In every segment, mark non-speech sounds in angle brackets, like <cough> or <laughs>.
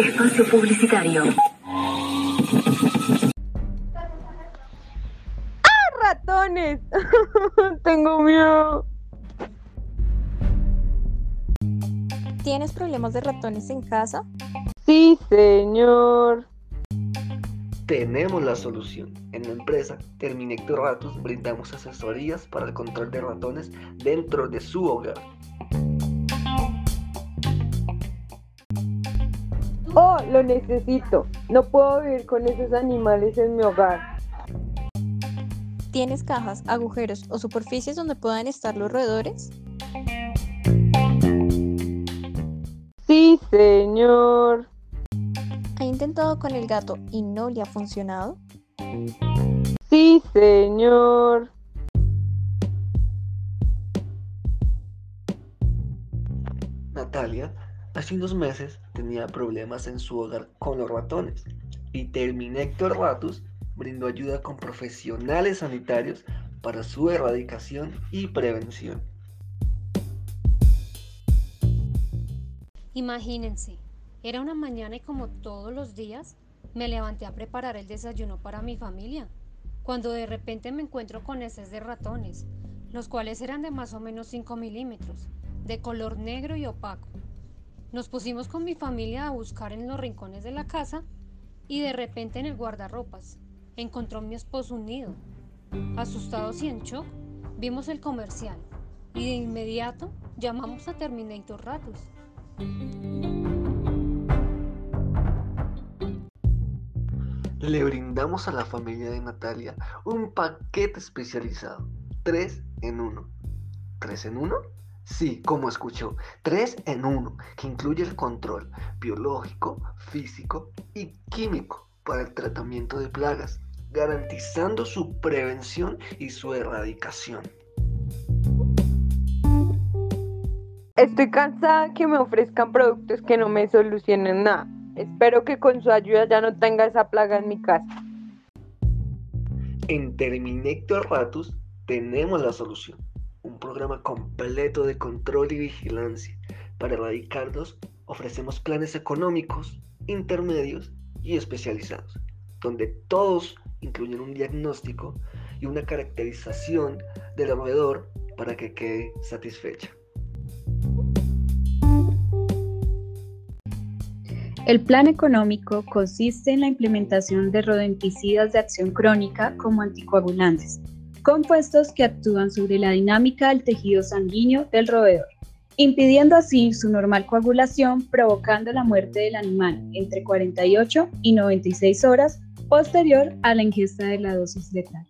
Espacio publicitario. ¡Ah, ratones! <laughs> Tengo miedo. ¿Tienes problemas de ratones en casa? Sí, señor. Tenemos la solución. En la empresa Terminector Ratus brindamos asesorías para el control de ratones dentro de su hogar. Lo necesito. No puedo vivir con esos animales en mi hogar. ¿Tienes cajas, agujeros o superficies donde puedan estar los roedores? Sí, señor. ¿Ha intentado con el gato y no le ha funcionado? Sí, señor. Natalia hace unos meses tenía problemas en su hogar con los ratones y Terminector Ratus brindó ayuda con profesionales sanitarios para su erradicación y prevención. Imagínense, era una mañana y como todos los días me levanté a preparar el desayuno para mi familia, cuando de repente me encuentro con heces de ratones, los cuales eran de más o menos 5 milímetros, de color negro y opaco. Nos pusimos con mi familia a buscar en los rincones de la casa y de repente en el guardarropas encontró mi esposo unido. Asustados y en shock, vimos el comercial y de inmediato llamamos a Terminator Ratus. Le brindamos a la familia de Natalia un paquete especializado, 3 en 1. ¿3 en 1? Sí, como escuchó, 3 en 1, que incluye el control biológico, físico y químico para el tratamiento de plagas, garantizando su prevención y su erradicación. Estoy cansada que me ofrezcan productos que no me solucionen nada. Espero que con su ayuda ya no tenga esa plaga en mi casa. En Terminector Ratus tenemos la solución. Programa completo de control y vigilancia. Para erradicarlos ofrecemos planes económicos, intermedios y especializados, donde todos incluyen un diagnóstico y una caracterización del roedor para que quede satisfecha. El plan económico consiste en la implementación de rodenticidas de acción crónica como anticoagulantes, compuestos que actúan sobre la dinámica del tejido sanguíneo del roedor, impidiendo así su normal coagulación, provocando la muerte del animal entre 48 y 96 horas posterior a la ingesta de la dosis letal.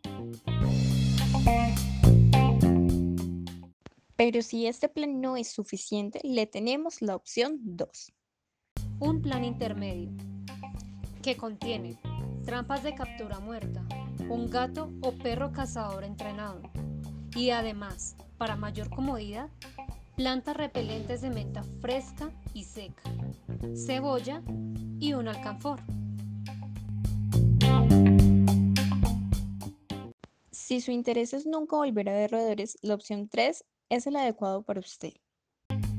Pero si este plan no es suficiente, le tenemos la opción 2 un plan intermedio que contiene trampas de captura muerta, un gato o perro cazador entrenado y además, para mayor comodidad, plantas repelentes de menta fresca y seca, cebolla y un alcanfor. Si su interés es nunca volver a ver roedores, la opción 3 es el adecuado para usted.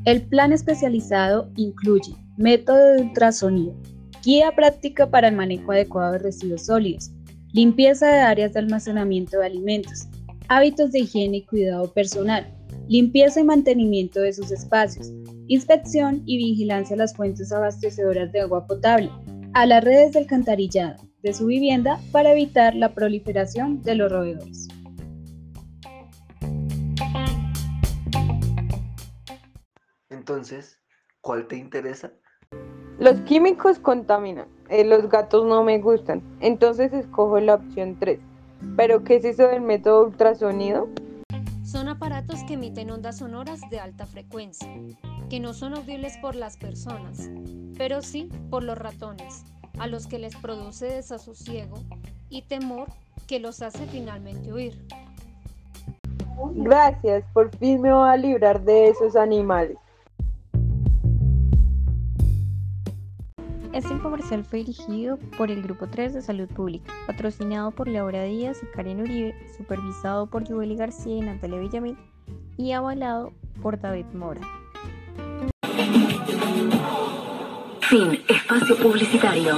El plan especializado incluye método de ultrasonido, guía práctica para el manejo adecuado de residuos sólidos, limpieza de áreas de almacenamiento de alimentos, hábitos de higiene y cuidado personal, limpieza y mantenimiento de sus espacios, inspección y vigilancia a las fuentes abastecedoras de agua potable, a las redes de alcantarillado de su vivienda para evitar la proliferación de los roedores. Entonces, ¿cuál te interesa? Los químicos contaminan. Eh, los gatos no me gustan. Entonces escojo la opción 3. ¿Pero qué es eso del método ultrasonido? Son aparatos que emiten ondas sonoras de alta frecuencia, que no son audibles por las personas, pero sí por los ratones, a los que les produce desasosiego y temor que los hace finalmente huir. Gracias, por fin me voy a librar de esos animales. Este infomercial fue dirigido por el Grupo 3 de Salud Pública, patrocinado por Laura Díaz y Karen Uribe, supervisado por Yueli García y Natalia Villamil y avalado por David Mora. Fin. Espacio publicitario.